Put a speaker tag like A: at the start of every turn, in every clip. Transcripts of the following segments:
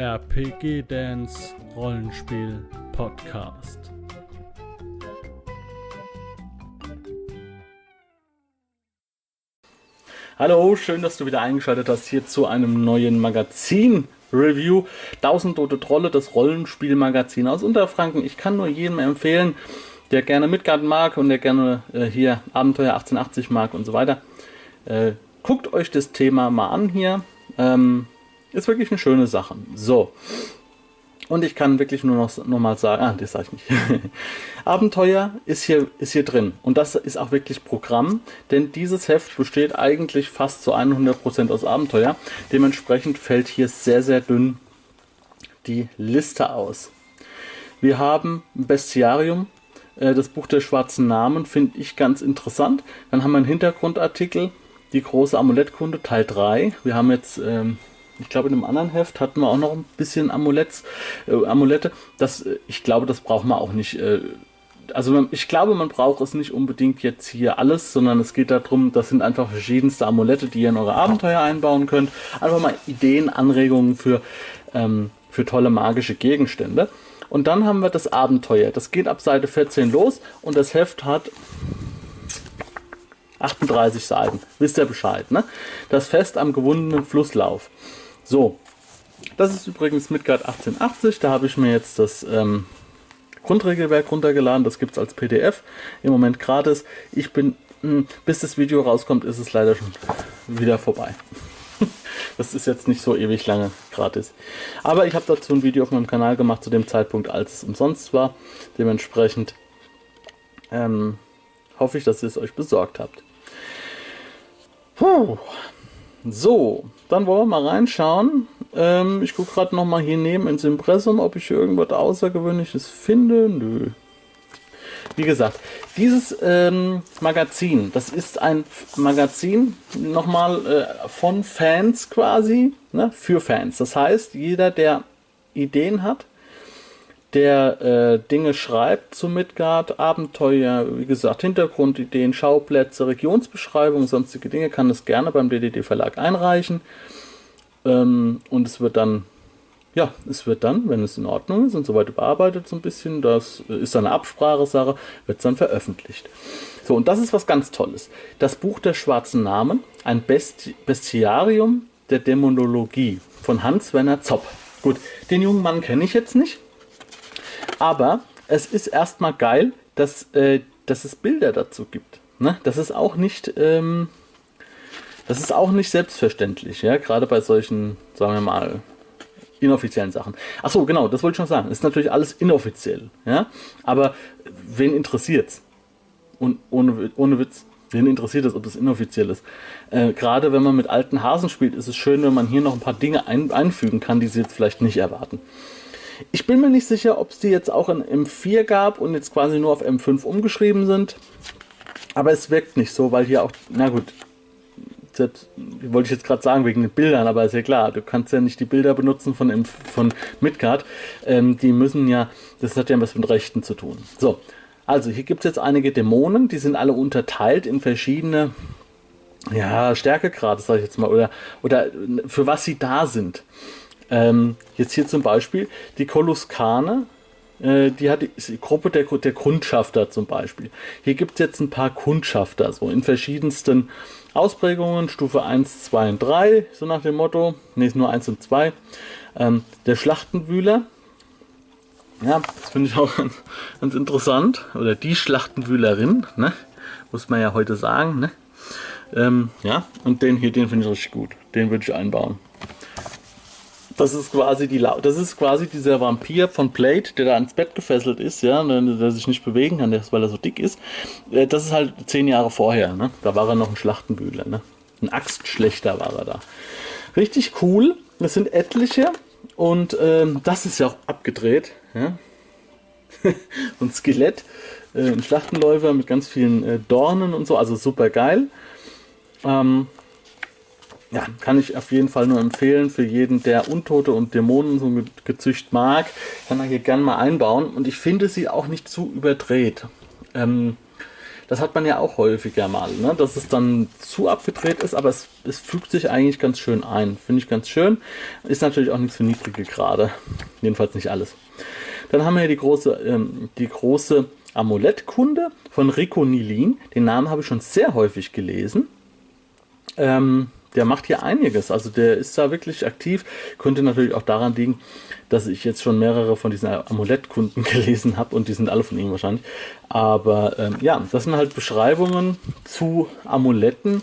A: RPG Dance Rollenspiel Podcast.
B: Hallo, schön, dass du wieder eingeschaltet hast hier zu einem neuen Magazin Review. 1000 Tote Trolle, das Rollenspielmagazin aus Unterfranken. Ich kann nur jedem empfehlen, der gerne Midgard mag und der gerne äh, hier Abenteuer 1880 mag und so weiter. Äh, guckt euch das Thema mal an hier. Ähm, ist wirklich eine schöne Sache. So. Und ich kann wirklich nur noch, noch mal sagen, ah, das sage ich nicht. Abenteuer ist hier, ist hier drin. Und das ist auch wirklich Programm, denn dieses Heft besteht eigentlich fast zu 100% aus Abenteuer. Dementsprechend fällt hier sehr, sehr dünn die Liste aus. Wir haben Bestiarium, äh, das Buch der schwarzen Namen, finde ich ganz interessant. Dann haben wir einen Hintergrundartikel, die große Amulettkunde, Teil 3. Wir haben jetzt, ähm, ich glaube, in einem anderen Heft hatten wir auch noch ein bisschen Amuletts, äh, Amulette. Das, äh, ich glaube, das braucht man auch nicht. Äh, also ich glaube, man braucht es nicht unbedingt jetzt hier alles, sondern es geht darum, das sind einfach verschiedenste Amulette, die ihr in eure Abenteuer einbauen könnt. Einfach mal Ideen, Anregungen für, ähm, für tolle magische Gegenstände. Und dann haben wir das Abenteuer. Das geht ab Seite 14 los und das Heft hat 38 Seiten. Wisst ihr Bescheid, ne? Das Fest am gewundenen Flusslauf. So, das ist übrigens Midgard 1880. Da habe ich mir jetzt das ähm, Grundregelwerk runtergeladen. Das gibt es als PDF. Im Moment gratis. Ich bin, mh, hm, bis das Video rauskommt, ist es leider schon wieder vorbei. Das ist jetzt nicht so ewig lange gratis. Aber ich habe dazu ein Video auf meinem Kanal gemacht zu dem Zeitpunkt, als es umsonst war. Dementsprechend ähm, hoffe ich, dass ihr es euch besorgt habt. Puh. So, dann wollen wir mal reinschauen. Ähm, ich gucke gerade noch mal hier neben ins Impressum, ob ich hier irgendwas Außergewöhnliches finde. Nö. Wie gesagt, dieses ähm, Magazin, das ist ein Magazin nochmal äh, von Fans quasi, ne, für Fans. Das heißt, jeder, der Ideen hat, der äh, Dinge schreibt zu Midgard, Abenteuer, wie gesagt, Hintergrundideen, Schauplätze, Regionsbeschreibungen, sonstige Dinge, kann das gerne beim DDD Verlag einreichen. Ähm, und es wird dann, ja, es wird dann, wenn es in Ordnung ist und so weiter bearbeitet, so ein bisschen, das ist eine Absprachesache, wird es dann veröffentlicht. So, und das ist was ganz Tolles. Das Buch der schwarzen Namen, ein Besti Bestiarium der Dämonologie von Hans-Werner Zopp. Gut, den jungen Mann kenne ich jetzt nicht. Aber es ist erstmal geil, dass, äh, dass es Bilder dazu gibt. Ne? Das ist auch nicht, ähm, das ist auch nicht selbstverständlich, ja, gerade bei solchen, sagen wir mal, inoffiziellen Sachen. Achso, genau, das wollte ich schon sagen. Das ist natürlich alles inoffiziell, ja. Aber wen interessiert's? Und ohne, ohne Witz, wen interessiert es, ob das inoffiziell ist? Äh, gerade wenn man mit alten Hasen spielt, ist es schön, wenn man hier noch ein paar Dinge ein, einfügen kann, die sie jetzt vielleicht nicht erwarten. Ich bin mir nicht sicher, ob es die jetzt auch in M4 gab und jetzt quasi nur auf M5 umgeschrieben sind. Aber es wirkt nicht so, weil hier auch, na gut, das wollte ich jetzt gerade sagen wegen den Bildern, aber ist ja klar, du kannst ja nicht die Bilder benutzen von, M von Midgard. Ähm, die müssen ja, das hat ja was mit Rechten zu tun. So, also hier gibt es jetzt einige Dämonen, die sind alle unterteilt in verschiedene ja, Stärkegrade, sage ich jetzt mal, oder, oder für was sie da sind. Ähm, jetzt hier zum Beispiel die Koluskane, äh, die hat die, die Gruppe der, der Kundschafter zum Beispiel. Hier gibt es jetzt ein paar Kundschafter, so in verschiedensten Ausprägungen, Stufe 1, 2 und 3, so nach dem Motto. Ne, nur 1 und 2. Ähm, der Schlachtenwühler, ja, das finde ich auch ganz, ganz, interessant. Oder die Schlachtenwühlerin, ne? muss man ja heute sagen. Ne? Ähm, ja, und den hier, den finde ich richtig gut. Den würde ich einbauen. Das ist quasi die das ist quasi dieser Vampir von Blade, der da ans Bett gefesselt ist, ja, der, der sich nicht bewegen kann, weil er so dick ist. Äh, das ist halt zehn Jahre vorher, ne? Da war er noch ein Schlachtenbühler, ne? Ein Axtschlechter war er da. Richtig cool. Das sind etliche und ähm, das ist ja auch abgedreht, ja. ein Skelett, äh, ein Schlachtenläufer mit ganz vielen äh, Dornen und so, also super geil. Ähm, ja, kann ich auf jeden Fall nur empfehlen für jeden, der Untote und Dämonen so gezücht mag, kann er hier gerne mal einbauen. Und ich finde sie auch nicht zu überdreht. Ähm, Das hat man ja auch häufiger mal, ne? dass es dann zu abgedreht ist, aber es, es fügt sich eigentlich ganz schön ein. Finde ich ganz schön. Ist natürlich auch nichts für niedrige Grade. Jedenfalls nicht alles. Dann haben wir hier die große, ähm, die große Amulettkunde von Rico Nilin. Den Namen habe ich schon sehr häufig gelesen. Ähm, der macht hier einiges. Also der ist da wirklich aktiv. Könnte natürlich auch daran liegen, dass ich jetzt schon mehrere von diesen Amulettkunden gelesen habe und die sind alle von ihm wahrscheinlich. Aber ähm, ja, das sind halt Beschreibungen zu Amuletten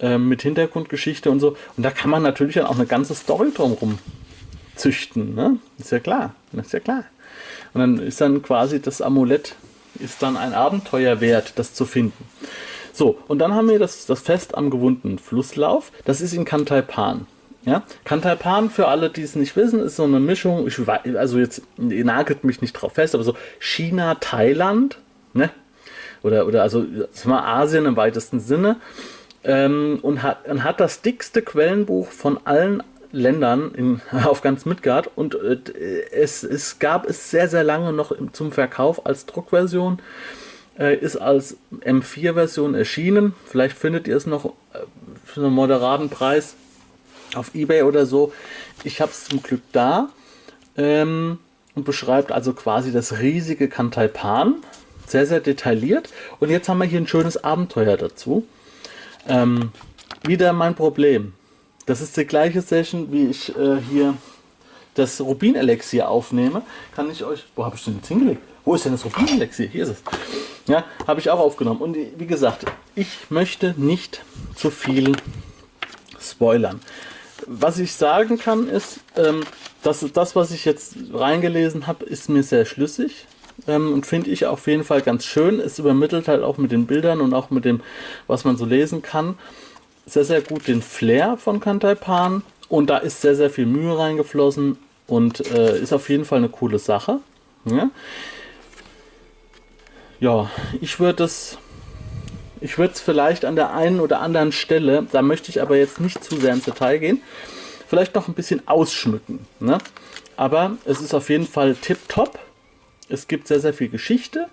B: äh, mit Hintergrundgeschichte und so. Und da kann man natürlich auch eine ganze Story drumherum züchten. Ne? Ist ja klar. Ist ja klar. Und dann ist dann quasi das Amulett ist dann ein Abenteuer wert, das zu finden. So, und dann haben wir das, das Fest am gewundenen Flusslauf. Das ist in Kantaipan. Ja? Kantaipan, für alle, die es nicht wissen, ist so eine Mischung, ich weiß, also jetzt, ihr nagelt mich nicht drauf fest, aber so China, Thailand, ne? Oder, oder also mal Asien im weitesten Sinne. Ähm, und, hat, und hat das dickste Quellenbuch von allen Ländern in, auf ganz Midgard und äh, es, es gab es sehr, sehr lange noch zum Verkauf als Druckversion. Äh, ist als M4-Version erschienen. Vielleicht findet ihr es noch äh, für einen moderaten Preis auf Ebay oder so. Ich habe es zum Glück da ähm, und beschreibt also quasi das riesige Kantaipan. Sehr, sehr detailliert. Und jetzt haben wir hier ein schönes Abenteuer dazu. Ähm, wieder mein Problem. Das ist die gleiche Session, wie ich äh, hier das Rubin-Elixier aufnehme. Kann ich euch. Wo habe ich denn jetzt hingelegt? Wo ist denn das Rubin-Elixier? Hier ist es. Ja, habe ich auch aufgenommen. Und wie gesagt, ich möchte nicht zu viel spoilern. Was ich sagen kann, ist, ähm, dass das, was ich jetzt reingelesen habe, ist mir sehr schlüssig. Ähm, und finde ich auf jeden Fall ganz schön. Es übermittelt halt auch mit den Bildern und auch mit dem, was man so lesen kann sehr, sehr gut den Flair von Kantai Pan und da ist sehr, sehr viel Mühe reingeflossen und äh, ist auf jeden Fall eine coole Sache. Ja, ja ich würde es ich würde es vielleicht an der einen oder anderen Stelle, da möchte ich aber jetzt nicht zu sehr ins Detail gehen, vielleicht noch ein bisschen ausschmücken. Ne? Aber es ist auf jeden Fall tipptopp. Es gibt sehr, sehr viel Geschichte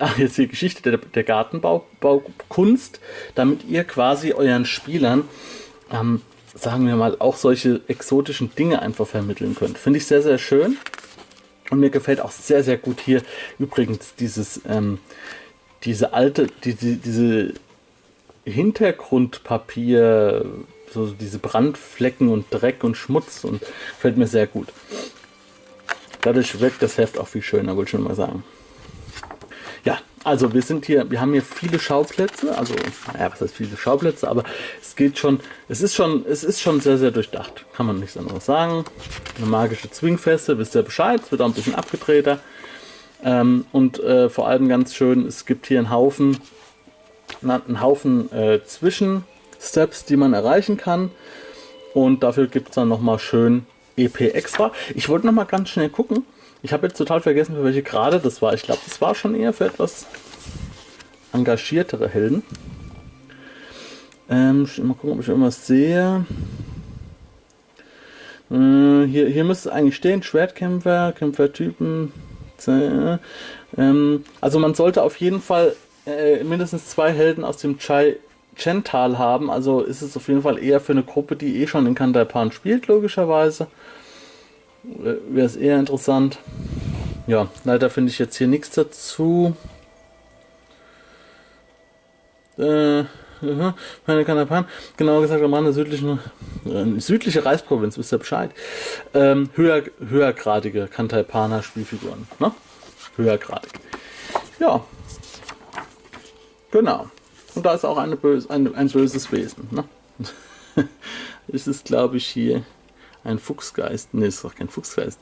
B: ach, jetzt die Geschichte der, der Gartenbaukunst, damit ihr quasi euren Spielern, ähm, sagen wir mal, auch solche exotischen Dinge einfach vermitteln könnt. Finde ich sehr, sehr schön. Und mir gefällt auch sehr, sehr gut hier übrigens dieses, ähm, diese alte, die, die, diese Hintergrundpapier, so diese Brandflecken und Dreck und Schmutz und gefällt mir sehr gut. Dadurch wirkt das Heft auch viel schöner, wollte ich schon mal sagen. Ja, also wir sind hier, wir haben hier viele Schauplätze, also naja, was heißt viele Schauplätze, aber es geht schon, es ist schon, es ist schon sehr, sehr durchdacht, kann man nichts anderes sagen. Eine magische Zwingfeste, wisst ihr Bescheid, es wird auch ein bisschen abgedrehter. Ähm, und äh, vor allem ganz schön, es gibt hier einen Haufen, einen Haufen äh, Zwischensteps, die man erreichen kann. Und dafür gibt es dann nochmal schön EP extra. Ich wollte nochmal ganz schnell gucken. Ich habe jetzt total vergessen, für welche Grade das war. Ich glaube, das war schon eher für etwas engagiertere Helden. Ähm, mal gucken, ob ich irgendwas sehe. Äh, hier, hier müsste es eigentlich stehen: Schwertkämpfer, Kämpfertypen. Äh, ähm, also, man sollte auf jeden Fall äh, mindestens zwei Helden aus dem Chai Chental haben. Also ist es auf jeden Fall eher für eine Gruppe, die eh schon in Kandaipan spielt, logischerweise wäre es eher interessant. Ja, leider finde ich jetzt hier nichts dazu. Äh, meine Kanapan, genauer gesagt am Rande südlichen, äh, südliche Reisprovinz, wisst ihr Bescheid. Ähm, höher, höhergradige Kantaipaner Spielfiguren. Ne? Höhergradig. Ja. Genau. Und da ist auch eine böse, ein, ein böses Wesen. Ne? es ist, glaube ich, hier ein Fuchsgeist. Ne, ist doch kein Fuchsgeist.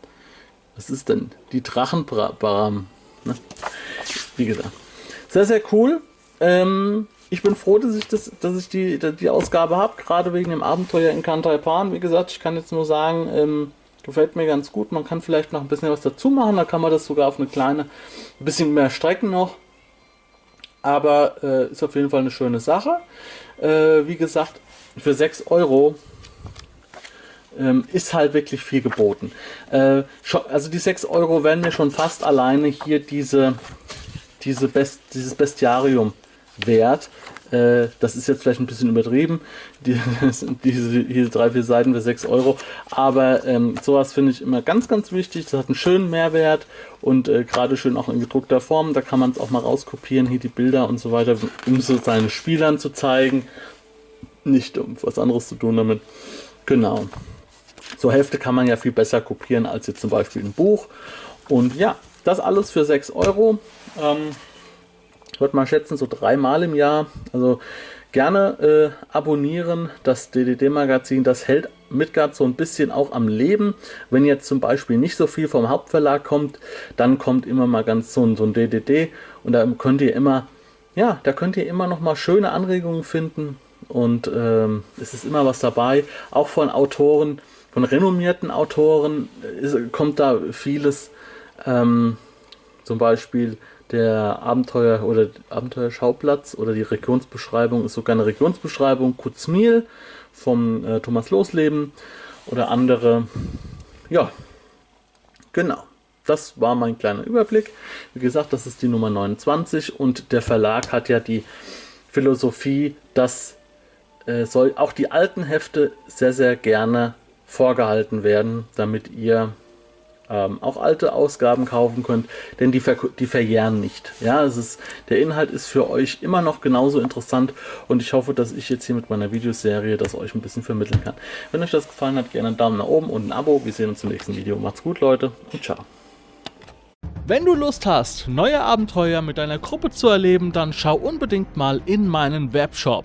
B: Was ist denn? Die Drachenbaram. Ne? Wie gesagt. Sehr, sehr cool. Ähm, ich bin froh, dass ich, das, dass ich die, die Ausgabe habe, gerade wegen dem Abenteuer in Kantaipan. Wie gesagt, ich kann jetzt nur sagen, ähm, gefällt mir ganz gut. Man kann vielleicht noch ein bisschen was dazu machen. Da kann man das sogar auf eine kleine, ein bisschen mehr strecken noch. Aber äh, ist auf jeden Fall eine schöne Sache. Äh, wie gesagt, für 6 Euro ähm, ist halt wirklich viel geboten. Äh, also die 6 Euro werden mir schon fast alleine hier diese, diese Best, dieses Bestiarium wert. Äh, das ist jetzt vielleicht ein bisschen übertrieben, die, diese hier drei, vier Seiten für 6 Euro. Aber ähm, sowas finde ich immer ganz, ganz wichtig. Das hat einen schönen Mehrwert und äh, gerade schön auch in gedruckter Form. Da kann man es auch mal rauskopieren, hier die Bilder und so weiter, um so seinen Spielern zu zeigen. Nicht um was anderes zu tun damit. Genau. So Hefte kann man ja viel besser kopieren als jetzt zum Beispiel ein Buch. Und ja, das alles für 6 Euro. Ähm, ich würde mal schätzen, so dreimal im Jahr. Also gerne äh, abonnieren das DDD-Magazin. Das hält Midgard so ein bisschen auch am Leben. Wenn jetzt zum Beispiel nicht so viel vom Hauptverlag kommt, dann kommt immer mal ganz so ein, so ein DDD und da könnt ihr immer, ja, da könnt ihr immer noch mal schöne Anregungen finden und ähm, es ist immer was dabei. Auch von Autoren, von renommierten Autoren ist, kommt da vieles. Ähm, zum Beispiel der Abenteuer oder Abenteuerschauplatz oder die Regionsbeschreibung ist sogar eine Regionsbeschreibung Kutzmiel vom äh, Thomas Losleben oder andere. Ja, genau. Das war mein kleiner Überblick. Wie gesagt, das ist die Nummer 29 und der Verlag hat ja die Philosophie, dass äh, soll auch die alten Hefte sehr, sehr gerne vorgehalten werden, damit ihr ähm, auch alte Ausgaben kaufen könnt, denn die, ver die verjähren nicht. Ja, es ist, der Inhalt ist für euch immer noch genauso interessant und ich hoffe, dass ich jetzt hier mit meiner Videoserie das euch ein bisschen vermitteln kann. Wenn euch das gefallen hat, gerne einen Daumen nach oben und ein Abo. Wir sehen uns im nächsten Video. Macht's gut, Leute, und ciao.
A: Wenn du Lust hast, neue Abenteuer mit deiner Gruppe zu erleben, dann schau unbedingt mal in meinen Webshop